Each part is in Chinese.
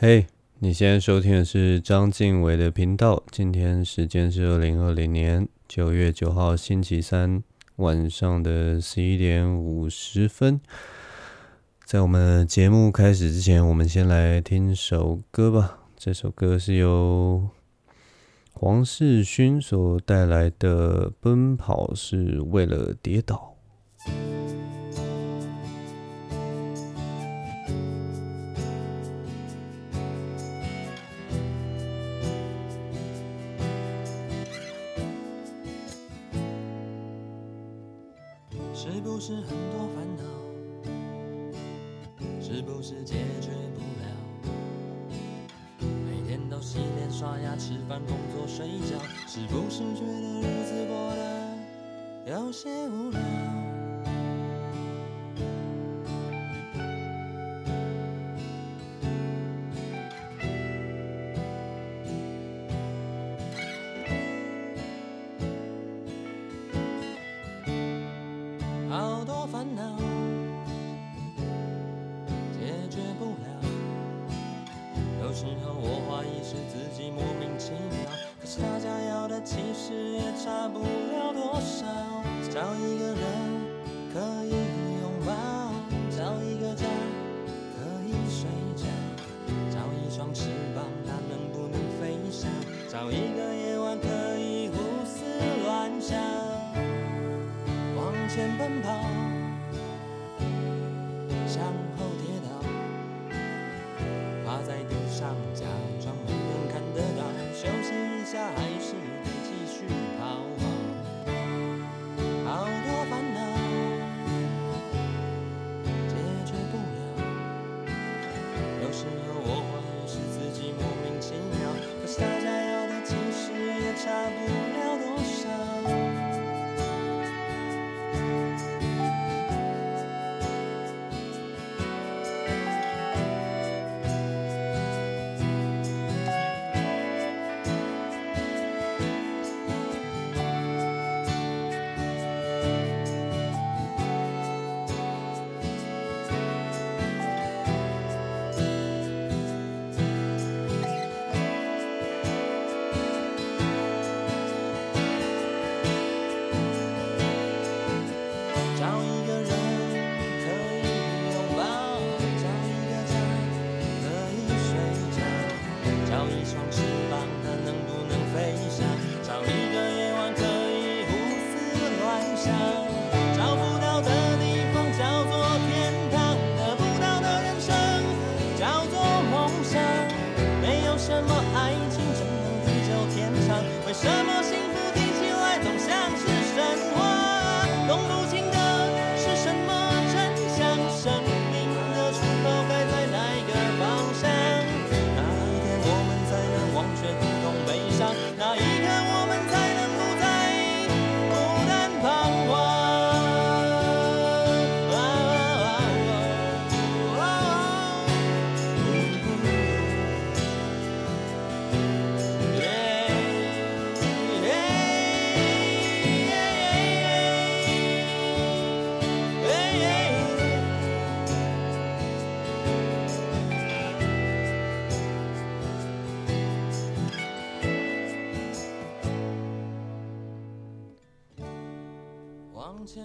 嘿，你现在收听的是张晋唯的频道。今天时间是二零二零年九月九号星期三晚上的十一点五十分。在我们节目开始之前，我们先来听首歌吧。这首歌是由黄世勋所带来的《奔跑是为了跌倒》。其实也差不多。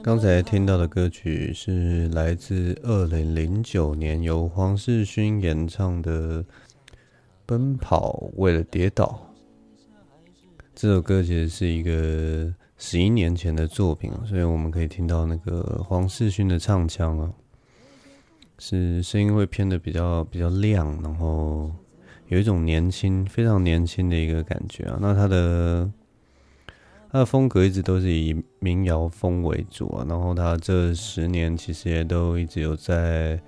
刚才听到的歌曲是来自二零零九年由黄世勋演唱的《奔跑为了跌倒》。这首歌其实是一个十一年前的作品，所以我们可以听到那个黄世勋的唱腔啊，是声音会偏的比较比较亮，然后有一种年轻、非常年轻的一个感觉啊。那他的。他的风格一直都是以民谣风为主啊，然后他这十年其实也都一直有在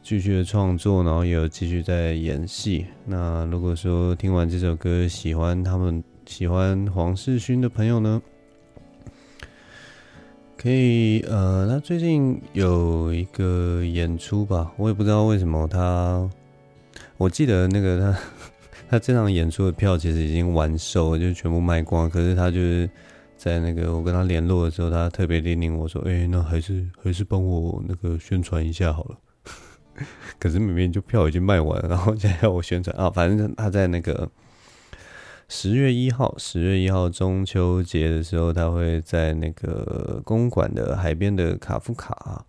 继续的创作，然后也有继续在演戏。那如果说听完这首歌喜欢他们喜欢黄世勋的朋友呢，可以呃，他最近有一个演出吧，我也不知道为什么他，我记得那个他。他这场演出的票其实已经完售了，就全部卖光。可是他就是在那个我跟他联络的时候，他特别叮咛我说：“哎、那还是还是帮我那个宣传一下好了。”可是明明就票已经卖完了，然后现在要我宣传啊，反正他在那个十月一号，十月一号中秋节的时候，他会在那个公馆的海边的卡夫卡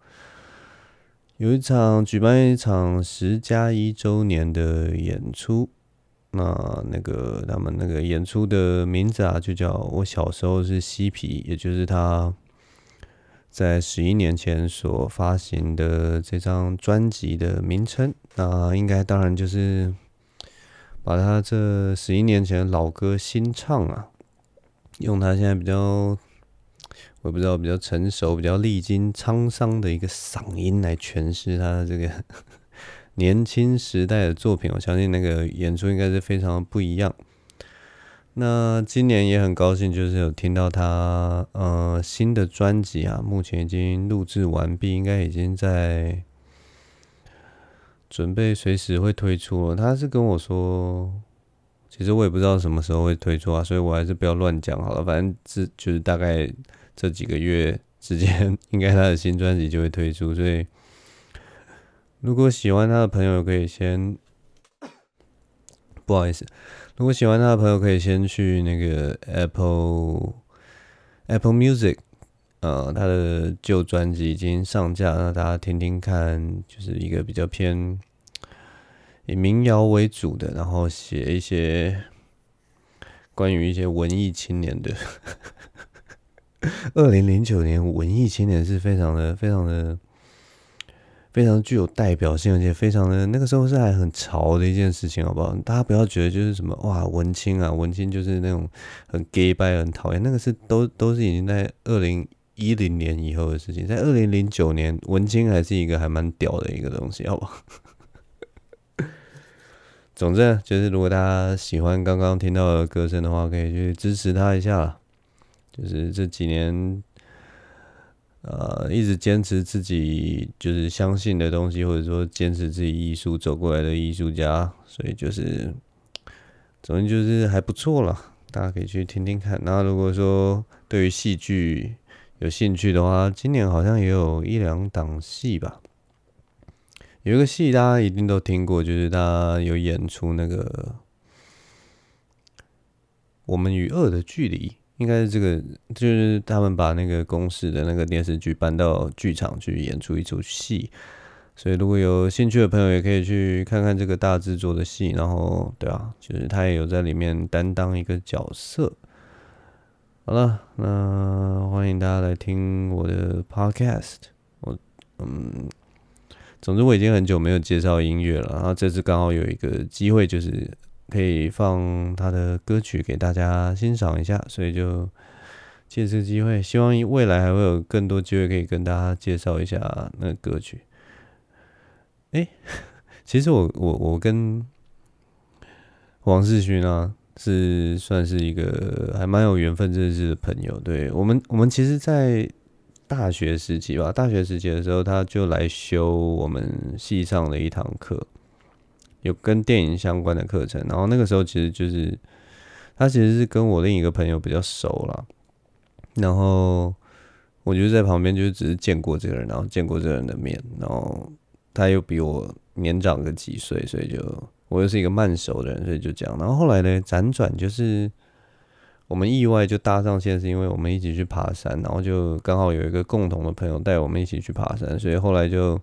有一场举办一场十加一周年的演出。那那个他们那个演出的名字啊，就叫我小时候是嬉皮，也就是他。在十一年前所发行的这张专辑的名称，那应该当然就是把他这十一年前老歌新唱啊，用他现在比较，我也不知道比较成熟、比较历经沧桑的一个嗓音来诠释他的这个年轻时代的作品。我相信那个演出应该是非常不一样。那今年也很高兴，就是有听到他呃新的专辑啊，目前已经录制完毕，应该已经在准备随时会推出了。他是跟我说，其实我也不知道什么时候会推出啊，所以我还是不要乱讲好了。反正这就是大概这几个月之间，应该他的新专辑就会推出。所以如果喜欢他的朋友，可以先不好意思。如果喜欢他的朋友，可以先去那个 Apple Apple Music，呃，他的旧专辑已经上架，让大家听听看，就是一个比较偏以民谣为主的，然后写一些关于一些文艺青年的。二零零九年文艺青年是非常的、非常的。非常具有代表性，而且非常的那个时候是还很潮的一件事情，好不好？大家不要觉得就是什么哇文青啊，文青就是那种很 gay 拜、很讨厌，那个是都都是已经在二零一零年以后的事情。在二零零九年，文青还是一个还蛮屌的一个东西，好不好？总之就是，如果大家喜欢刚刚听到的歌声的话，可以去支持他一下。就是这几年。呃，一直坚持自己就是相信的东西，或者说坚持自己艺术走过来的艺术家，所以就是，总之就是还不错了，大家可以去听听看。那如果说对于戏剧有兴趣的话，今年好像也有一两档戏吧，有一个戏大家一定都听过，就是他有演出那个《我们与恶的距离》。应该是这个，就是他们把那个公司的那个电视剧搬到剧场去演出一出戏，所以如果有兴趣的朋友也可以去看看这个大制作的戏。然后，对啊，就是他也有在里面担当一个角色。好了，那欢迎大家来听我的 podcast。我嗯，总之我已经很久没有介绍音乐了，然后这次刚好有一个机会，就是。可以放他的歌曲给大家欣赏一下，所以就借这个机会，希望未来还会有更多机会可以跟大家介绍一下那个歌曲。哎，其实我我我跟王世勋啊，是算是一个还蛮有缘分认识的朋友。对，我们，我们其实，在大学时期吧，大学时期的时候，他就来修我们系上的一堂课。有跟电影相关的课程，然后那个时候其实就是他其实是跟我另一个朋友比较熟了，然后我就在旁边就只是见过这个人，然后见过这个人的面，然后他又比我年长个几岁，所以就我又是一个慢熟的人，所以就这样。然后后来呢，辗转就是我们意外就搭上线，是因为我们一起去爬山，然后就刚好有一个共同的朋友带我们一起去爬山，所以后来就。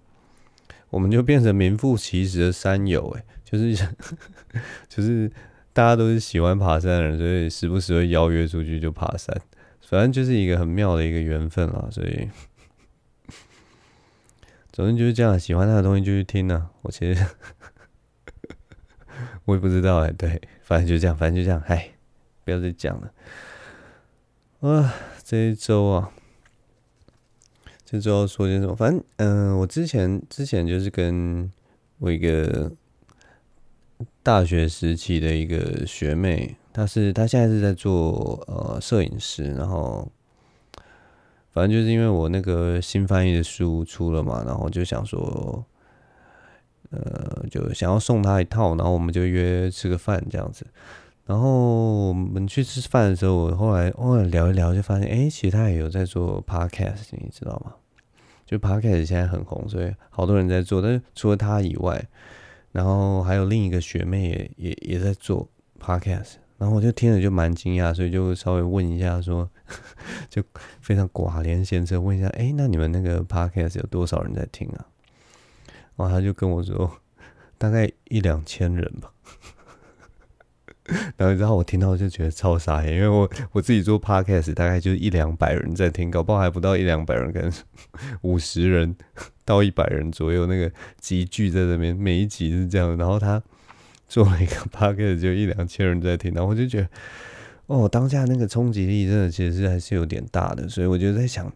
我们就变成名副其实的山友，哎，就是 就是大家都是喜欢爬山的人，所以时不时会邀约出去就爬山，反正就是一个很妙的一个缘分啦。所以，总之就是这样，喜欢他的东西就去听啊。我其实我也不知道哎，对，反正就这样，反正就这样，哎，不要再讲了。啊，这一周啊。这周要说些什么？反正，嗯、我之前之前就是跟我一个大学时期的一个学妹，她是她现在是在做呃摄影师，然后反正就是因为我那个新翻译的书出了嘛，然后就想说，呃，就想要送她一套，然后我们就约吃个饭这样子。然后我们去吃饭的时候，我后来偶尔聊一聊，就发现，哎，其实他也有在做 podcast，你知道吗？就 Podcast 现在很红，所以好多人在做。但是除了他以外，然后还有另一个学妹也也也在做 Podcast，然后我就听了就蛮惊讶，所以就稍微问一下说，就非常寡廉鲜耻问一下，哎、那你们那个 Podcast 有多少人在听啊？然后他就跟我说，大概一两千人吧。然后，然后我听到就觉得超傻眼，因为我我自己做 podcast，大概就一两百人在听，搞不好还不到一两百人，可能五十人到一百人左右，那个集聚在这边，每一集是这样。然后他做了一个 podcast，就一两千人在听，然后我就觉得，哦，当下那个冲击力真的其实还是有点大的，所以我就在想，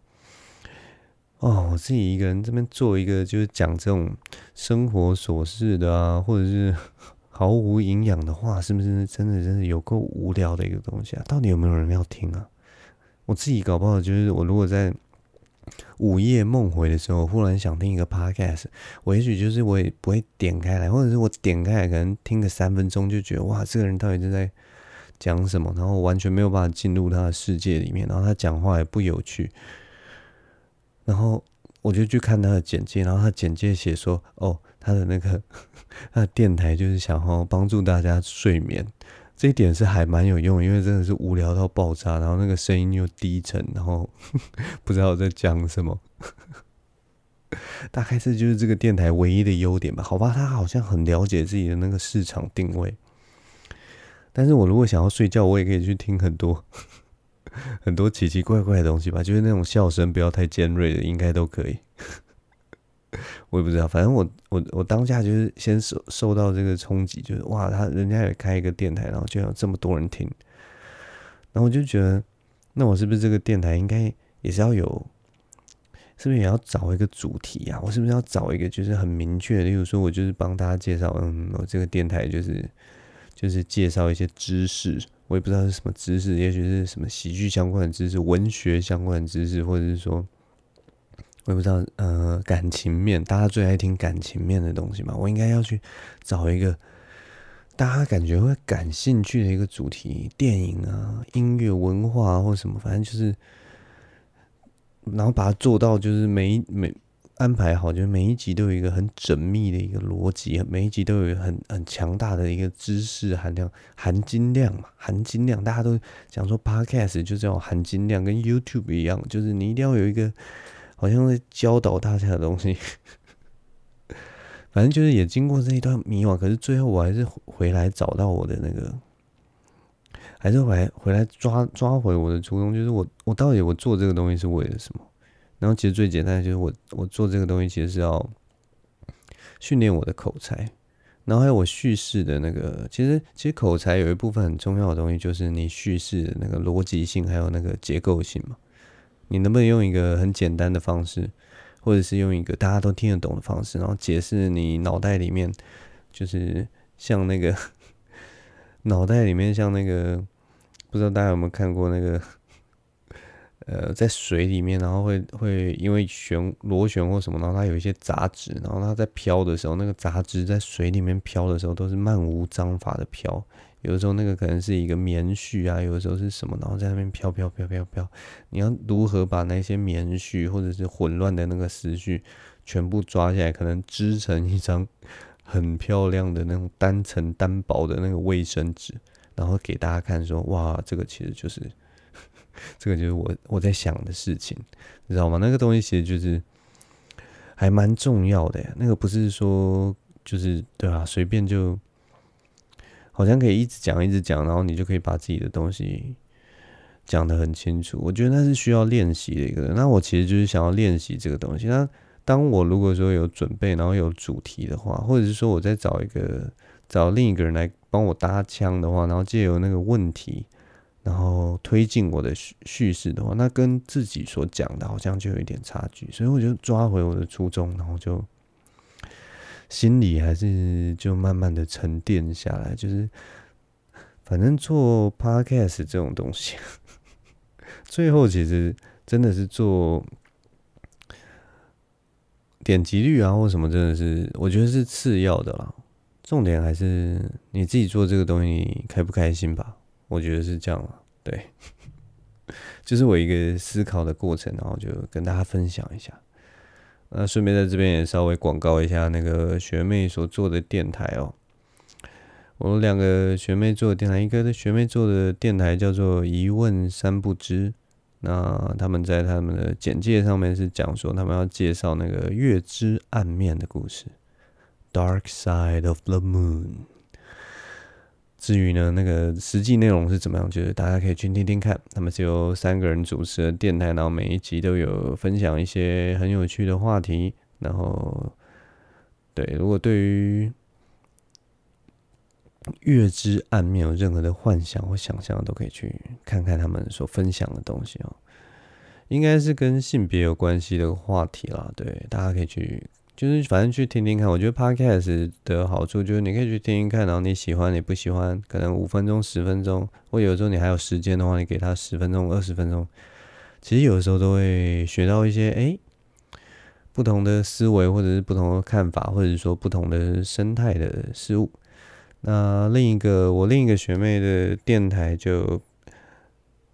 哦，我自己一个人这边做一个，就是讲这种生活琐事的啊，或者是。毫无营养的话，是不是真的真的有够无聊的一个东西啊？到底有没有人要听啊？我自己搞不好就是，我如果在午夜梦回的时候，忽然想听一个 podcast，我也许就是我也不会点开来，或者是我点开来可能听个三分钟，就觉得哇，这个人到底是在讲什么？然后完全没有办法进入他的世界里面，然后他讲话也不有趣，然后我就去看他的简介，然后他简介写说，哦。他的那个，他的电台就是想要帮助大家睡眠，这一点是还蛮有用，因为真的是无聊到爆炸，然后那个声音又低沉，然后 不知道在讲什么，大概这就是这个电台唯一的优点吧？好吧，他好像很了解自己的那个市场定位，但是我如果想要睡觉，我也可以去听很多很多奇奇怪怪的东西吧，就是那种笑声不要太尖锐的，应该都可以。我也不知道，反正我我我当下就是先受受到这个冲击，就是哇，他人家也开一个电台，然后就有这么多人听，然后我就觉得，那我是不是这个电台应该也是要有，是不是也要找一个主题啊？我是不是要找一个就是很明确，例如说我就是帮大家介绍，嗯，我这个电台就是就是介绍一些知识，我也不知道是什么知识，也许是什么喜剧相关的知识、文学相关的知识，或者是说。我也不知道，呃，感情面，大家最爱听感情面的东西嘛。我应该要去找一个大家感觉会感兴趣的一个主题，电影啊、音乐、文化，或什么，反正就是，然后把它做到，就是每每安排好，就是每一集都有一个很缜密的一个逻辑，每一集都有很很强大的一个知识含量、含金量嘛，含金量。大家都讲说，Podcast 就这种含金量，跟 YouTube 一样，就是你一定要有一个。好像在教导大家的东西，反正就是也经过这一段迷惘，可是最后我还是回来找到我的那个，还是回来回来抓抓回我的初衷，就是我我到底我做这个东西是为了什么？然后其实最简单就是我我做这个东西其实是要训练我的口才，然后还有我叙事的那个，其实其实口才有一部分很重要的东西就是你叙事的那个逻辑性，还有那个结构性嘛。你能不能用一个很简单的方式，或者是用一个大家都听得懂的方式，然后解释你脑袋里面，就是像那个 脑袋里面像那个，不知道大家有没有看过那个，呃，在水里面，然后会会因为旋螺旋或什么，然后它有一些杂质，然后它在飘的时候，那个杂质在水里面飘的时候，都是漫无章法的飘。有的时候那个可能是一个棉絮啊，有的时候是什么，然后在那边飘飘飘飘飘。你要如何把那些棉絮或者是混乱的那个思绪全部抓起来，可能织成一张很漂亮的那种单层单薄的那个卫生纸，然后给大家看说，哇，这个其实就是 这个就是我我在想的事情，你知道吗？那个东西其实就是还蛮重要的呀。那个不是说就是对啊，随便就。好像可以一直讲一直讲，然后你就可以把自己的东西讲得很清楚。我觉得那是需要练习的一个人。那我其实就是想要练习这个东西。那当我如果说有准备，然后有主题的话，或者是说我再找一个找另一个人来帮我搭腔的话，然后借由那个问题，然后推进我的叙叙事的话，那跟自己所讲的好像就有一点差距。所以我就抓回我的初衷，然后就。心里还是就慢慢的沉淀下来，就是反正做 podcast 这种东西，最后其实真的是做点击率啊或什么，真的是我觉得是次要的啦。重点还是你自己做这个东西开不开心吧？我觉得是这样啊。对，就是我一个思考的过程，然后就跟大家分享一下。那顺便在这边也稍微广告一下那个学妹所做的电台哦。我两个学妹做的电台，一个的学妹做的电台叫做“一问三不知”。那他们在他们的简介上面是讲说，他们要介绍那个月之暗面的故事 （Dark Side of the Moon）。至于呢，那个实际内容是怎么样，就是大家可以去听听看。他们是由三个人主持的电台，然后每一集都有分享一些很有趣的话题。然后，对，如果对于月之暗面有任何的幻想或想象，都可以去看看他们所分享的东西哦。应该是跟性别有关系的话题啦，对，大家可以去。就是反正去听听看，我觉得 podcast 的好处就是你可以去听听看，然后你喜欢你不喜欢，可能五分钟、十分钟，或有时候你还有时间的话，你给他十分钟、二十分钟，其实有的时候都会学到一些哎、不同的思维，或者是不同的看法，或者说不同的生态的事物。那另一个我另一个学妹的电台就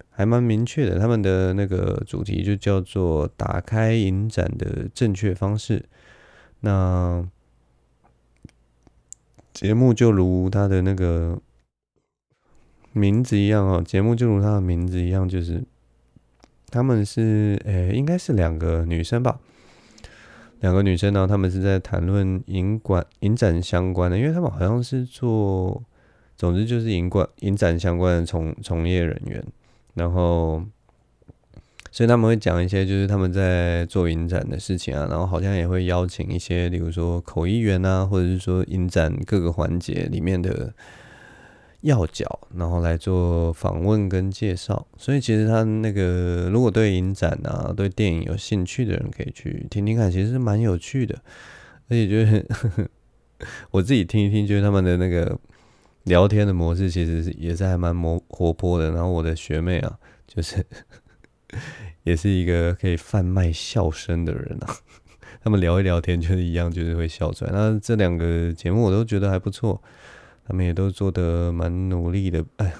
还蛮明确的，他们的那个主题就叫做“打开影展的正确方式”。那节目就如他的那个名字一样哦，节目就如他的名字一样，就是他们是诶、应该是两个女生吧，两个女生呢，他们是在谈论影馆影展相关的，因为他们好像是做，总之就是影馆影展相关的从从业人员，然后。所以他们会讲一些，就是他们在做影展的事情啊，然后好像也会邀请一些，比如说口译员啊，或者是说影展各个环节里面的要角，然后来做访问跟介绍。所以其实他那个，如果对影展啊、对电影有兴趣的人，可以去听听看，其实是蛮有趣的。而且就是 我自己听一听，就是他们的那个聊天的模式，其实是也是还蛮活活泼的。然后我的学妹啊，就是。也是一个可以贩卖笑声的人啊，他们聊一聊天就是一样，就是会笑出来。那这两个节目我都觉得还不错，他们也都做得蛮努力的。哎，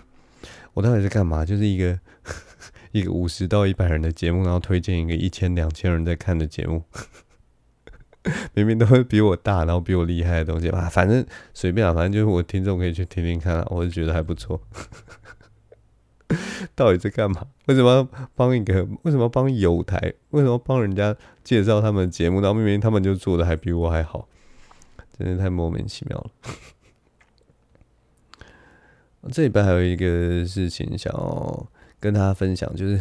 我到底是干嘛？就是一个 一个五十到一百人的节目，然后推荐一个一千两千人在看的节目，明明都会比我大，然后比我厉害的东西吧。反正随便啊，反正就是我听众可以去听听看啊，我就觉得还不错。到底在干嘛？为什么要帮一个？为什么要帮友台？为什么帮人家介绍他们节目？然后明明他们就做的还比我还好，真的太莫名其妙了。这里边还有一个事情想要跟大家分享，就是，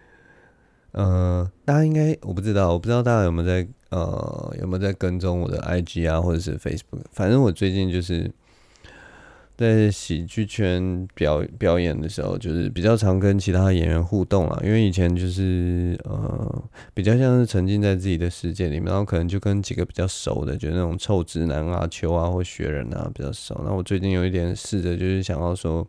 呃，大家应该我不知道，我不知道大家有没有在呃有没有在跟踪我的 IG 啊，或者是 Facebook？反正我最近就是。在喜剧圈表表演的时候，就是比较常跟其他演员互动啦。因为以前就是呃，比较像是沉浸在自己的世界里面，然后可能就跟几个比较熟的，就是那种臭直男啊、秋啊或学人啊比较熟。那我最近有一点试着，就是想要说，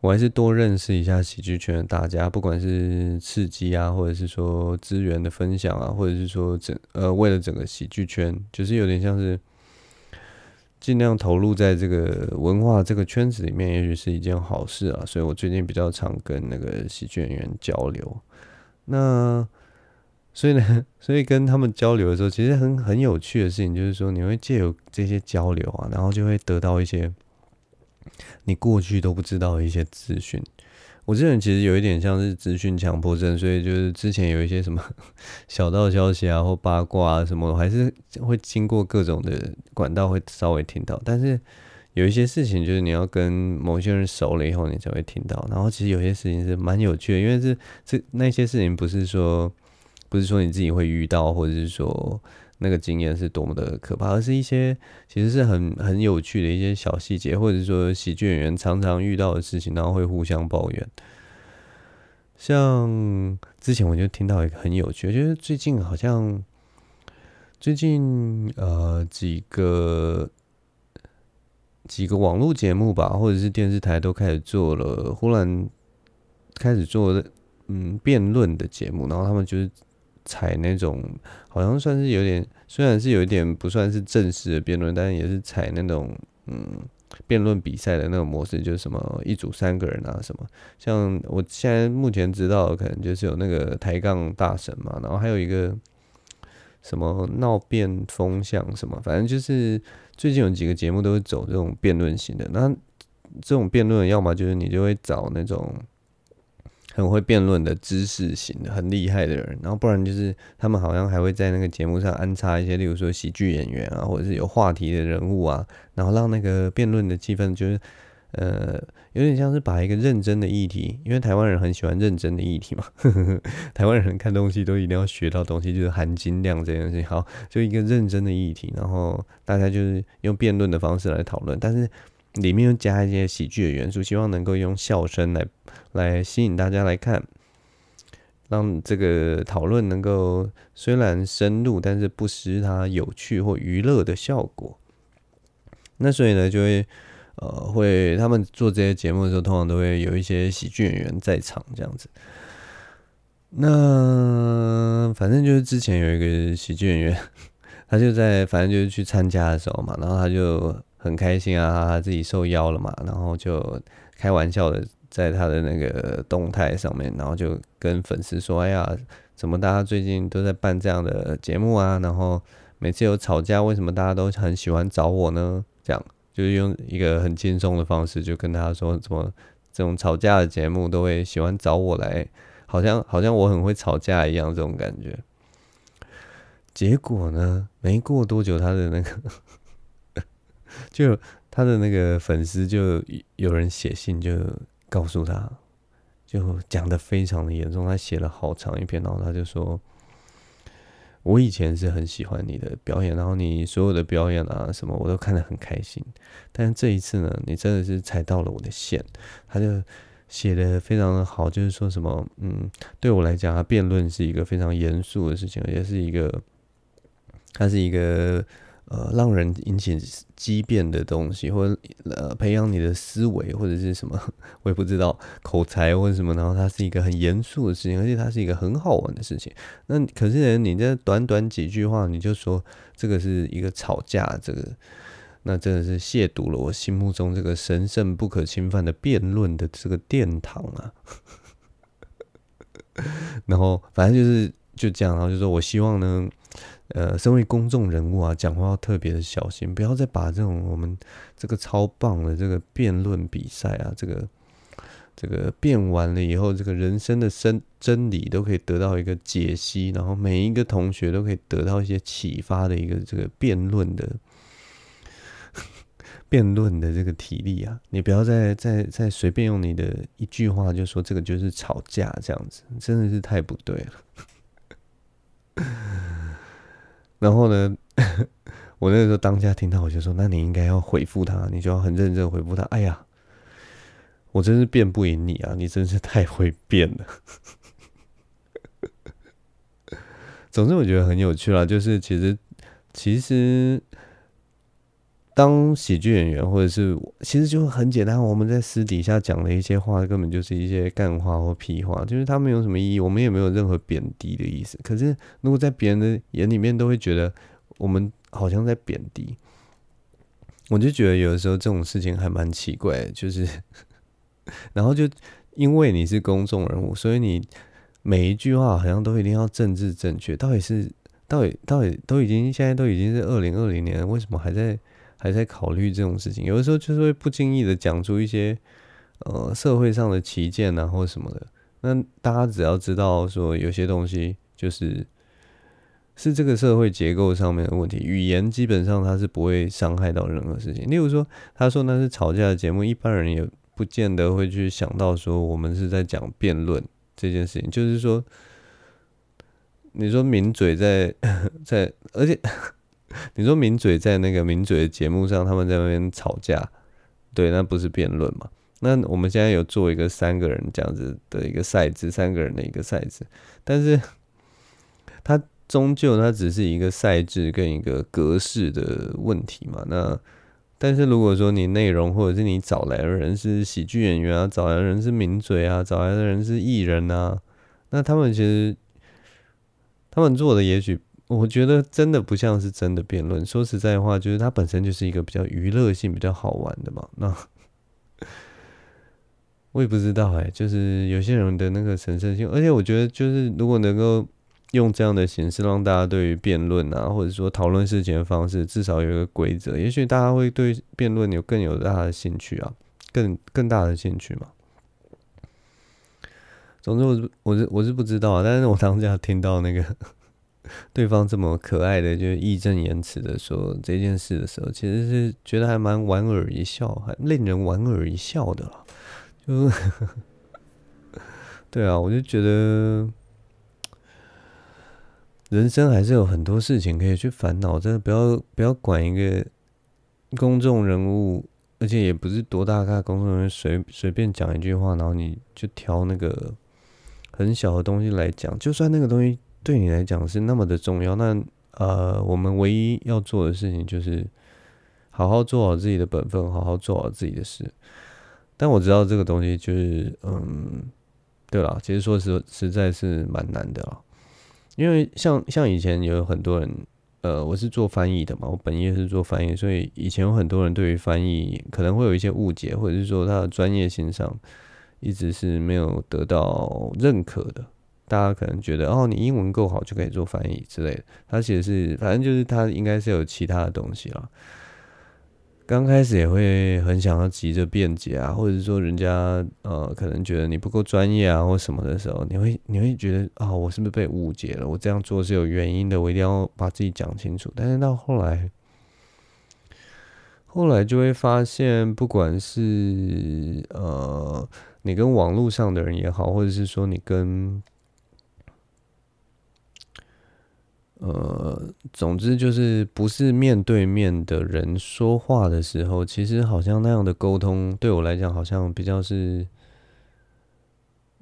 我还是多认识一下喜剧圈的大家，不管是刺激啊，或者是说资源的分享啊，或者是说整呃为了整个喜剧圈，就是有点像是。尽量投入在这个文化这个圈子里面，也许是一件好事啊。所以我最近比较常跟那个喜剧演员交流。那所以呢，所以跟他们交流的时候，其实很很有趣的事情，就是说你会借由这些交流啊，然后就会得到一些你过去都不知道的一些资讯。我这人其实有一点像是资讯强迫症，所以就是之前有一些什么 小道消息啊或八卦啊什么，还是会经过各种的管道会稍微听到。但是有一些事情就是你要跟某些人熟了以后，你才会听到。然后其实有些事情是蛮有趣的，因为是这那些事情不是说不是说你自己会遇到，或者是说。那个经验是多么的可怕，而是一些其实是很很有趣的一些小细节，或者是说喜剧演员常常遇到的事情，然后会互相抱怨。像之前我就听到一个很有趣，就是最近好像最近呃几个几个网络节目吧，或者是电视台都开始做了，忽然开始做嗯辩论的节目，然后他们就是。采那种好像算是有点，虽然是有一点不算是正式的辩论，但是也是采那种嗯辩论比赛的那种模式，就是什么一组三个人啊什么。像我现在目前知道，可能就是有那个抬杠大神嘛，然后还有一个什么闹变风向什么，反正就是最近有几个节目都是走这种辩论型的。那这种辩论，要么就是你就会找那种很会辩论的知识型的、很厉害的人，然后不然就是他们好像还会在那个节目上安插一些，例如说喜剧演员啊，或者是有话题的人物啊，然后让那个辩论的气氛就是。呃，有点像是把一个认真的议题，因为台湾人很喜欢认真的议题嘛。台湾人看东西都一定要学到东西，就是含金量这件事情。好，就一个认真的议题，然后大家就是用辩论的方式来讨论，但是里面又加一些喜剧的元素，希望能够用笑声来来吸引大家来看，让这个讨论能够虽然深入，但是不失它有趣或娱乐的效果。那所以呢，就会。呃，会他们做这些节目的时候，通常都会有一些喜剧演员在场这样子。那反正就是之前有一个喜剧演员，他就在反正就是去参加的时候嘛，然后他就很开心啊，他自己受邀了嘛，然后就开玩笑的在他的那个动态上面，然后就跟粉丝说：“哎呀，怎么大家最近都在办这样的节目啊？然后每次有吵架，为什么大家都很喜欢找我呢？”这样。就是用一个很轻松的方式，就跟他说，怎么这种吵架的节目都会喜欢找我来，好像好像我很会吵架一样，这种感觉。结果呢，没过多久，他的那个 就他的那个粉丝就有人写信，就告诉他，就讲得非常的严重，他写了好长一篇，然后他就说。我以前是很喜欢你的表演，然后你所有的表演啊什么我都看得很开心，但是这一次呢，你真的是踩到了我的线。他就写得非常的好，就是说什么，嗯，对我来讲啊，辩论是一个非常严肃的事情，也是一个，它是一个。呃，让人引起激辩的东西，或者呃，培养你的思维，或者是什么，我也不知道口才或者什么。然后它是一个很严肃的事情，而且它是一个很好玩的事情。那可是呢，你这短短几句话，你就说这个是一个吵架，这个那真的是亵渎了我心目中这个神圣不可侵犯的辩论的这个殿堂啊！然后反正就是就这样，然后就说我希望呢。呃，身为公众人物啊，讲话要特别的小心，不要再把这种我们这个超棒的这个辩论比赛啊，这个这个辩完了以后，这个人生的真真理都可以得到一个解析，然后每一个同学都可以得到一些启发的一个这个辩论的 辩论的这个体力啊，你不要再再再随便用你的一句话就说这个就是吵架这样子，真的是太不对了。然后呢，我那个时候当下听到，我就说：“那你应该要回复他，你就要很认真回复他。”哎呀，我真是变不赢你啊！你真是太会变了。总之，我觉得很有趣啦。就是其实，其实当喜剧演员，或者是其实就很简单。我们在私底下讲的一些话，根本就是一些干话或屁话，就是他们有什么意义，我们也没有任何贬低的意思。可是，如果在别人的眼里面，都会觉得我们好像在贬低。我就觉得有的时候这种事情还蛮奇怪，就是，然后就因为你是公众人物，所以你每一句话好像都一定要政治正确。到底是，到底，到底都已经现在都已经是二零二零年，为什么还在？还在考虑这种事情，有的时候就是会不经意的讲出一些呃社会上的歧见啊，或什么的。那大家只要知道说有些东西就是是这个社会结构上面的问题，语言基本上它是不会伤害到任何事情。例如说，他说那是吵架的节目，一般人也不见得会去想到说我们是在讲辩论这件事情。就是说，你说抿嘴在 在，而且。你说名嘴在那个名嘴的节目上，他们在那边吵架，对，那不是辩论嘛？那我们现在有做一个三个人这样子的一个赛制，三个人的一个赛制，但是 它终究它只是一个赛制跟一个格式的问题嘛。那但是如果说你内容或者是你找来的人是喜剧演员啊，找来的人是名嘴啊，找来的人是艺人啊，那他们其实他们做的也许。我觉得真的不像是真的辩论。说实在话，就是它本身就是一个比较娱乐性、比较好玩的嘛。那我也不知道哎、就是有些人的那个神圣性，而且我觉得就是如果能够用这样的形式让大家对于辩论啊，或者说讨论事情的方式，至少有一个规则，也许大家会对辩论有更有大的兴趣啊，更更大的兴趣嘛。总之我是我是我是不知道啊，但是我当下听到那个 对方这么可爱的，就义正言辞的说这件事的时候，其实是觉得还蛮莞尔一笑，还令人莞尔一笑的啦。就 对啊，我就觉得人生还是有很多事情可以去烦恼，真的不要不要管一个公众人物，而且也不是多大咖公众人物，随随便讲一句话，然后你就挑那个。很小的东西来讲，就算那个东西对你来讲是那么的重要，那呃，我们唯一要做的事情就是好好做好自己的本分，好好做好自己的事。但我知道这个东西就是，嗯，对了，其实说实实在是蛮难的了，因为像像以前有很多人，呃，我是做翻译的嘛，我本业是做翻译，所以以前有很多人对于翻译可能会有一些误解，或者是说他的专业性上。一直是没有得到认可的，大家可能觉得哦，你英文够好就可以做翻译之类的。他其实是，反正就是他应该是有其他的东西了。刚开始也会很想要急着辩解啊，或者是说人家呃可能觉得你不够专业啊或什么的时候，你会你会觉得啊、我是不是被误解了？我这样做是有原因的，我一定要把自己讲清楚。但是到后来。后来就会发现，不管是呃你跟网络上的人也好，或者是说你跟呃，总之就是不是面对面的人说话的时候，其实好像那样的沟通对我来讲，好像比较是。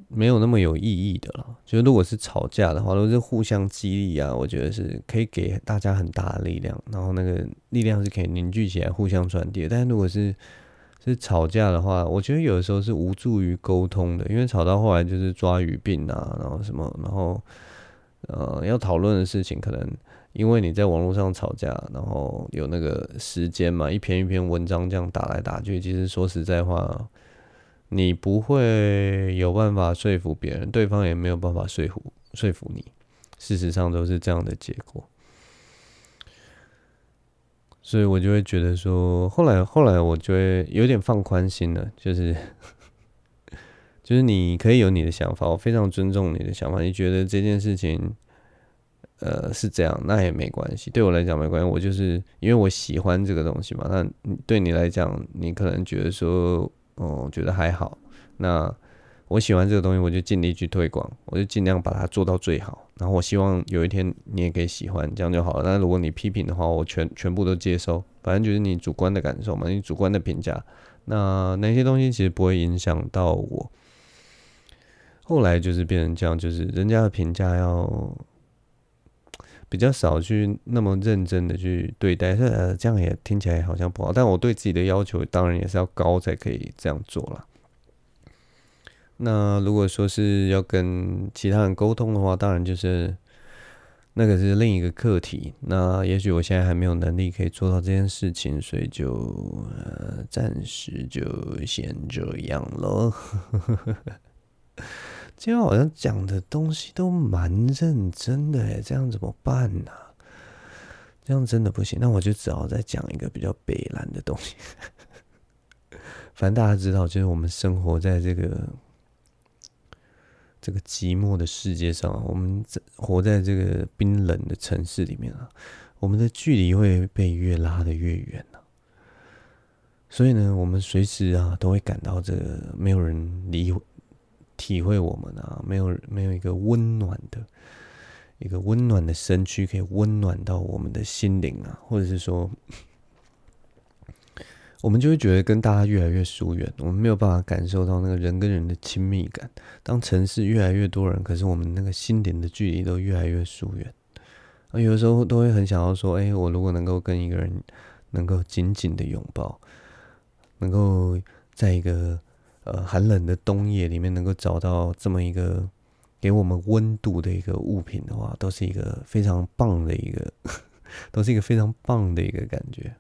没有那么有意义的了。就如果是吵架的话，如果是互相激励啊，我觉得是可以给大家很大的力量，然后那个力量是可以凝聚起来，互相传递。但如果是是吵架的话，我觉得有的时候是无助于沟通的，因为吵到后来就是抓语病啊，然后什么，然后呃要讨论的事情，可能因为你在网络上吵架，然后有那个时间嘛，一篇一篇文章这样打来打去，其实说实在话。你不会有办法说服别人，对方也没有办法说服说服你。事实上都是这样的结果，所以我就会觉得说，后来后来我就会有点放宽心了，就是就是你可以有你的想法，我非常尊重你的想法。你觉得这件事情，呃，是这样，那也没关系，对我来讲没关系。我就是因为我喜欢这个东西嘛，那对你来讲，你可能觉得说。哦，觉得还好。那我喜欢这个东西，我就尽力去推广，我就尽量把它做到最好。然后我希望有一天你也可以喜欢，这样就好了。但如果你批评的话，我全全部都接收。反正就是你主观的感受嘛，你主观的评价。那那些东西其实不会影响到我。后来就是变成这样，就是人家的评价要比较少去那么认真的去对待，呃，这样也听起来好像不好。但我对自己的要求当然也是要高才可以这样做了。那如果说是要跟其他人沟通的话，当然就是那个是另一个课题。那也许我现在还没有能力可以做到这件事情，所以就呃暂时就先这样了。今天好像讲的东西都蛮认真的诶，这样怎么办呢？这样真的不行，那我就只好再讲一个比较北烂的东西。反正大家知道，就是我们生活在这个这个寂寞的世界上，我们活在这个冰冷的城市里面啊，我们的距离会被越拉得越远啊。所以呢，我们随时啊都会感到这个没有人理。体会我们啊，没有没有一个温暖的，一个温暖的身躯可以温暖到我们的心灵啊，或者是说，我们就会觉得跟大家越来越疏远，我们没有办法感受到那个人跟人的亲密感。当城市越来越多人，可是我们那个心灵的距离都越来越疏远。啊，有的时候都会很想要说，哎，我如果能够跟一个人能够紧紧的拥抱，能够在一个。呃，寒冷的冬夜里面，能够找到这么一个给我们温度的一个物品的话，都是一个非常棒的一个，都是一个非常棒的一个感觉。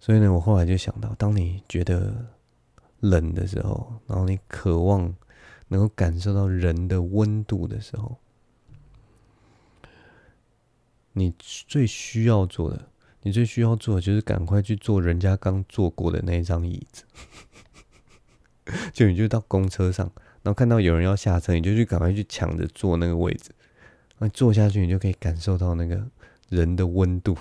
所以呢，我后来就想到，当你觉得冷的时候，然后你渴望能够感受到人的温度的时候，你最需要做的，你最需要做的就是赶快去坐人家刚坐过的那一张椅子。就你就到公车上，然后看到有人要下车，你就去赶快去抢着坐那个位置。那坐下去，你就可以感受到那个人的温度，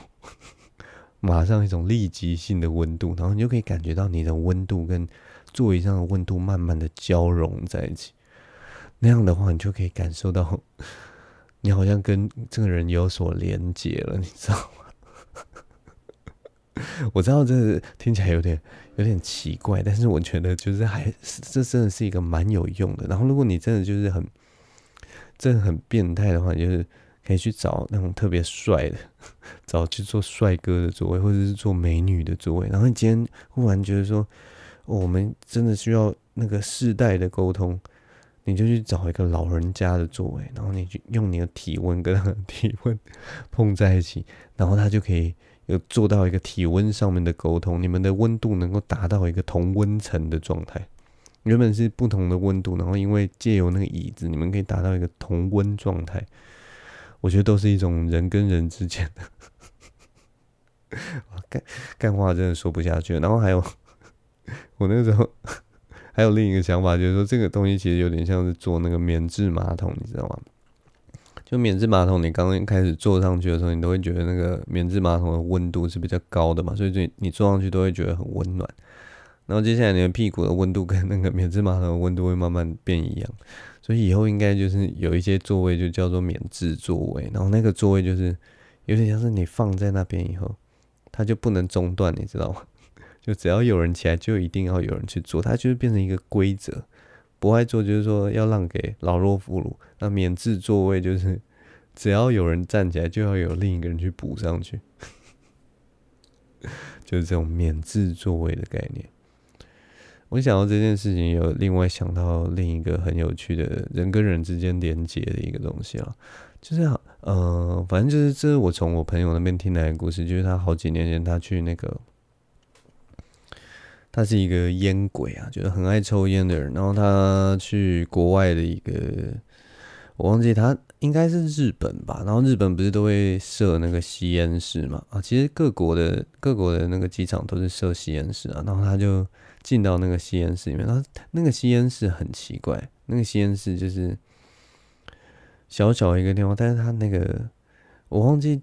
马上一种立即性的温度，然后你就可以感觉到你的温度跟座椅上的温度慢慢的交融在一起。那样的话，你就可以感受到，你好像跟这个人有所连结了，你知道吗？我知道这听起来有点有点奇怪，但是我觉得就是还这真的是一个蛮有用的。然后如果你真的就是很真的很变态的话，就是可以去找那种特别帅的，找去做帅哥的座位，或者是做美女的座位。然后你今天忽然觉得说，我们真的需要那个世代的沟通，你就去找一个老人家的座位，然后你就用你的体温跟他的体温 碰在一起，然后他就可以。有做到一个体温上面的沟通，你们的温度能够达到一个同温层的状态。原本是不同的温度，然后因为借由那个椅子，你们可以达到一个同温状态。我觉得都是一种人跟人之间的 干干话，真的说不下去。然后还有，我那个时候 还有另一个想法，就是说这个东西其实有点像是做那个免治马桶，你知道吗？就免治马桶，你刚刚开始坐上去的时候，你都会觉得那个免治马桶的温度是比较高的嘛，所以就你坐上去都会觉得很温暖。然后接下来你的屁股的温度跟那个免治马桶的温度会慢慢变一样，所以以后应该就是有一些座位就叫做免治座位，然后那个座位就是有点像是你放在那边以后，它就不能中断，你知道吗？就只要有人起来，就一定要有人去坐，它就是变成一个规则。不爱坐就是说要让给老弱妇孺，那免治座位就是 只要有人站起来，就要有另一个人去补上去，就是这种免治座位的概念。我想到这件事情，有另外想到另一个很有趣的人跟人之间连接的一个东西啊，就是呃，反正就是这是我从我朋友那边听来的故事，就是他好几年前他去那个。他是一个烟鬼啊，就是很爱抽烟的人。然后他去国外的一个，我忘记他应该是日本吧。然后日本不是都会设那个吸烟室嘛？啊，其实各国的各国的那个机场都是设吸烟室啊。然后他就进到那个吸烟室里面，然后那个吸烟室很奇怪，那个吸烟室就是小小一个地方，但是他那个我忘记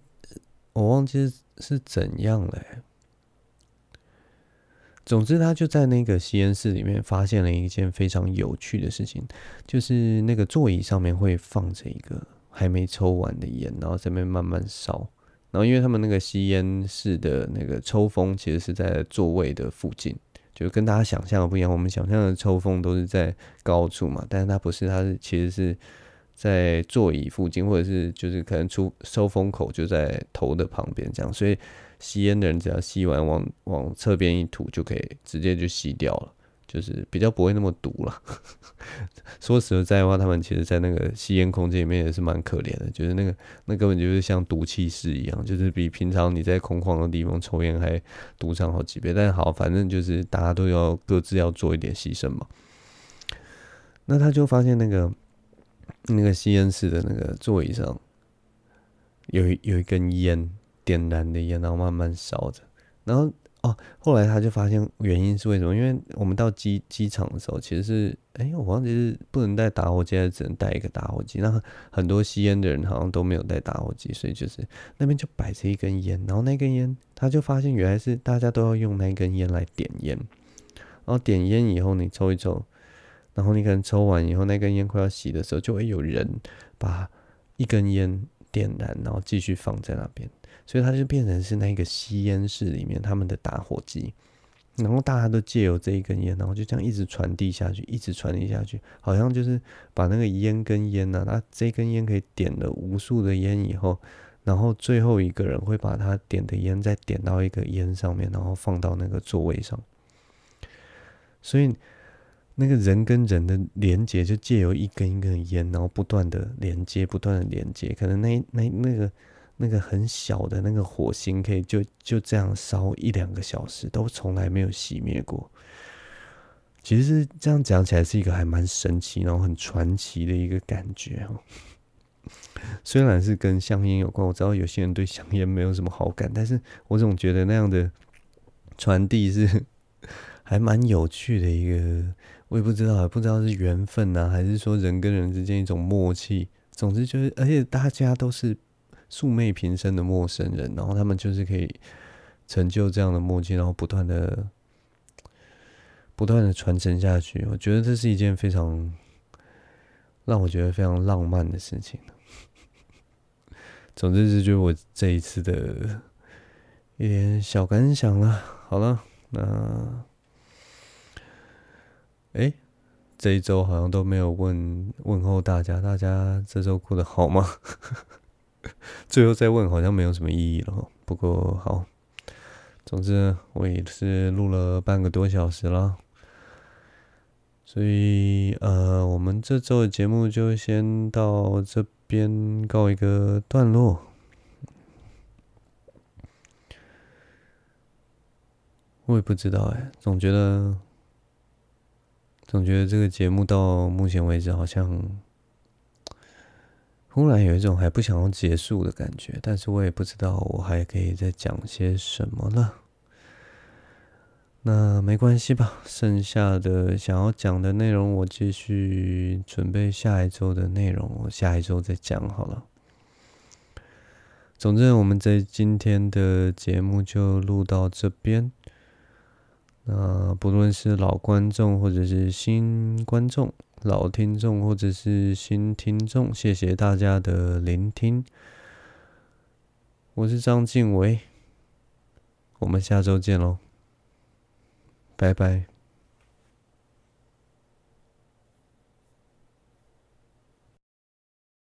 我忘记是怎样了。总之，他就在那个吸烟室里面发现了一件非常有趣的事情，就是那个座椅上面会放着一个还没抽完的烟，然后在那边慢慢烧。然后，因为他们那个吸烟室的那个抽风其实是在座位的附近，就跟大家想象的不一样。我们想象的抽风都是在高处嘛，但是它不是，它是其实是在座椅附近，或者是就是可能出收风口就在头的旁边这样，所以。吸烟的人只要吸完往往侧边一吐就可以直接就吸掉了，就是比较不会那么毒了。说实在话，他们其实在那个吸烟空间里面也是蛮可怜的，就是那个那根本就是像毒气室一样，就是比平常你在空旷的地方抽烟还毒上好几倍。但好，反正就是大家都要各自要做一点牺牲嘛。那他就发现那个那个吸烟室的那个座椅上有有一根烟。点燃的烟，然后慢慢烧着，然后哦，后来他就发现原因是为什么？因为我们到机机场的时候，其实是哎，我忘记是不能带打火机，还是只能带一个打火机。那很多吸烟的人好像都没有带打火机，所以就是那边就摆着一根烟，然后那根烟他就发现原来是大家都要用那根烟来点烟，然后点烟以后你抽一抽，然后你可能抽完以后那根烟快要熄的时候，就会有人把一根烟点燃，然后继续放在那边。所以它就变成是那个吸烟室里面他们的打火机，然后大家都借由这一根烟，然后就这样一直传递下去，一直传递下去，好像就是把那个烟跟烟呢，那这根烟可以点了无数的烟以后，然后最后一个人会把他点的烟再点到一个烟上面，然后放到那个座位上。所以那个人跟人的连接就借由一根一根烟，然后不断的连接，不断的连接，可能那那那个。那个很小的那个火星，可以就就这样烧一两个小时，都从来没有熄灭过。其实是这样讲起来，是一个还蛮神奇，然后很传奇的一个感觉哦。虽然是跟香烟有关，我知道有些人对香烟没有什么好感，但是我总觉得那样的传递是还蛮有趣的一个，我也不知道，不知道是缘分呢，还是说人跟人之间一种默契。总之就是，而且大家都是素昧平生的陌生人，然后他们就是可以成就这样的默契，然后不断的、不断的传承下去。我觉得这是一件非常让我觉得非常浪漫的事情。总之，这就是我这一次的一点小感想了。好了，那，哎。这一周好像都没有问问候大家，大家这周过得好吗？最后再问好像没有什么意义了。不过好，总之我也是录了半个多小时了，所以呃，我们这周的节目就先到这边告一个段落。我也不知道哎，总觉得。总觉得这个节目到目前为止好像突然有一种还不想要结束的感觉，但是我也不知道我还可以再讲些什么了。那没关系吧，剩下的想要讲的内容我继续准备下一周的内容，我下一周再讲好了。总之，我们在今天的节目就录到这边。那不论是老观众或者是新观众，老听众或者是新听众，谢谢大家的聆听。我是张静伟，我们下周见喽，拜拜。